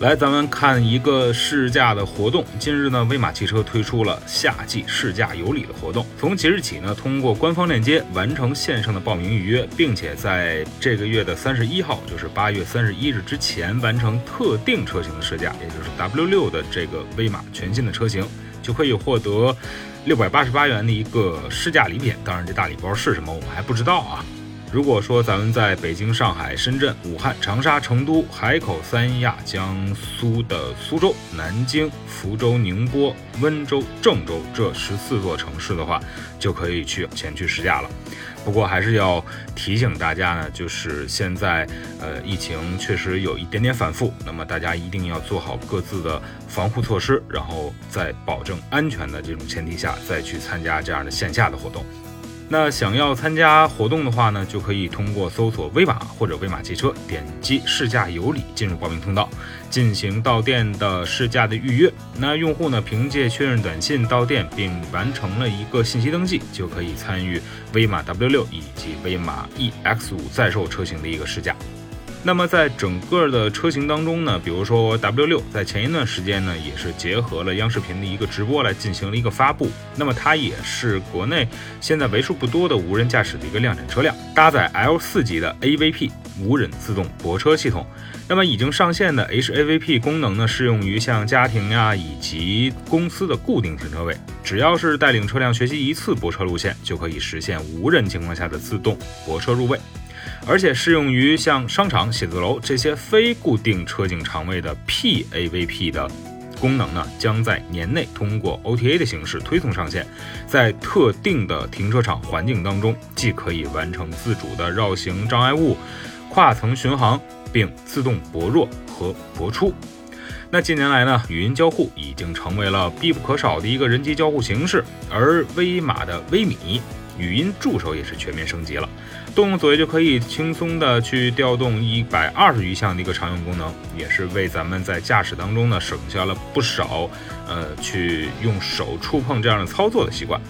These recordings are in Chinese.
来，咱们看一个试驾的活动。近日呢，威马汽车推出了夏季试驾有礼的活动。从即日起呢，通过官方链接完成线上的报名预约，并且在这个月的三十一号，就是八月三十一日之前完成特定车型的试驾，也就是 W 六的这个威马全新的车型，就可以获得六百八十八元的一个试驾礼品。当然，这大礼包是什么，我们还不知道啊。如果说咱们在北京、上海、深圳、武汉、长沙、成都、海口、三亚、江苏的苏州、南京、福州、宁波、温州、郑州这十四座城市的话，就可以去前去试驾了。不过还是要提醒大家呢，就是现在呃疫情确实有一点点反复，那么大家一定要做好各自的防护措施，然后在保证安全的这种前提下，再去参加这样的线下的活动。那想要参加活动的话呢，就可以通过搜索威马或者威马汽车，点击试驾有礼进入报名通道，进行到店的试驾的预约。那用户呢，凭借确认短信到店并完成了一个信息登记，就可以参与威马 W 六以及威马 EX 五在售车型的一个试驾。那么在整个的车型当中呢，比如说 W 六，在前一段时间呢，也是结合了央视频的一个直播来进行了一个发布。那么它也是国内现在为数不多的无人驾驶的一个量产车辆，搭载 L 四级的 AVP 无人自动泊车系统。那么已经上线的 HAVP 功能呢，适用于像家庭呀以及公司的固定停车位，只要是带领车辆学习一次泊车路线，就可以实现无人情况下的自动泊车入位。而且适用于像商场、写字楼这些非固定车景场位的 PAVP 的功能呢，将在年内通过 OTA 的形式推送上线。在特定的停车场环境当中，既可以完成自主的绕行障碍物、跨层巡航，并自动泊入和泊出。那近年来呢，语音交互已经成为了必不可少的一个人机交互形式，而威马的威米。语音助手也是全面升级了，动动嘴就可以轻松的去调动一百二十余项的一个常用功能，也是为咱们在驾驶当中呢省下了不少，呃，去用手触碰这样的操作的习惯。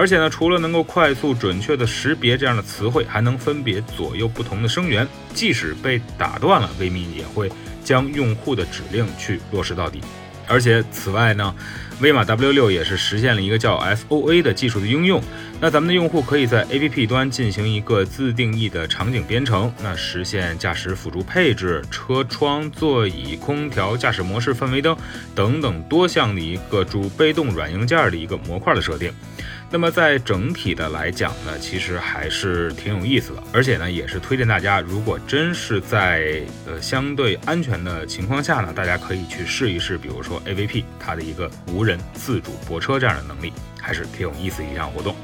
而且呢，除了能够快速准确的识别这样的词汇，还能分别左右不同的声源，即使被打断了，微米也会将用户的指令去落实到底。而且此外呢，威马 W 六也是实现了一个叫 FOA 的技术的应用。那咱们的用户可以在 APP 端进行一个自定义的场景编程，那实现驾驶辅助配置、车窗、座椅、空调、驾驶模式、氛围灯等等多项的一个主被动软硬件的一个模块的设定。那么在整体的来讲呢，其实还是挺有意思的，而且呢，也是推荐大家，如果真是在呃相对安全的情况下呢，大家可以去试一试，比如说 AVP 它的一个无人自主泊车这样的能力，还是挺有意思一项活动。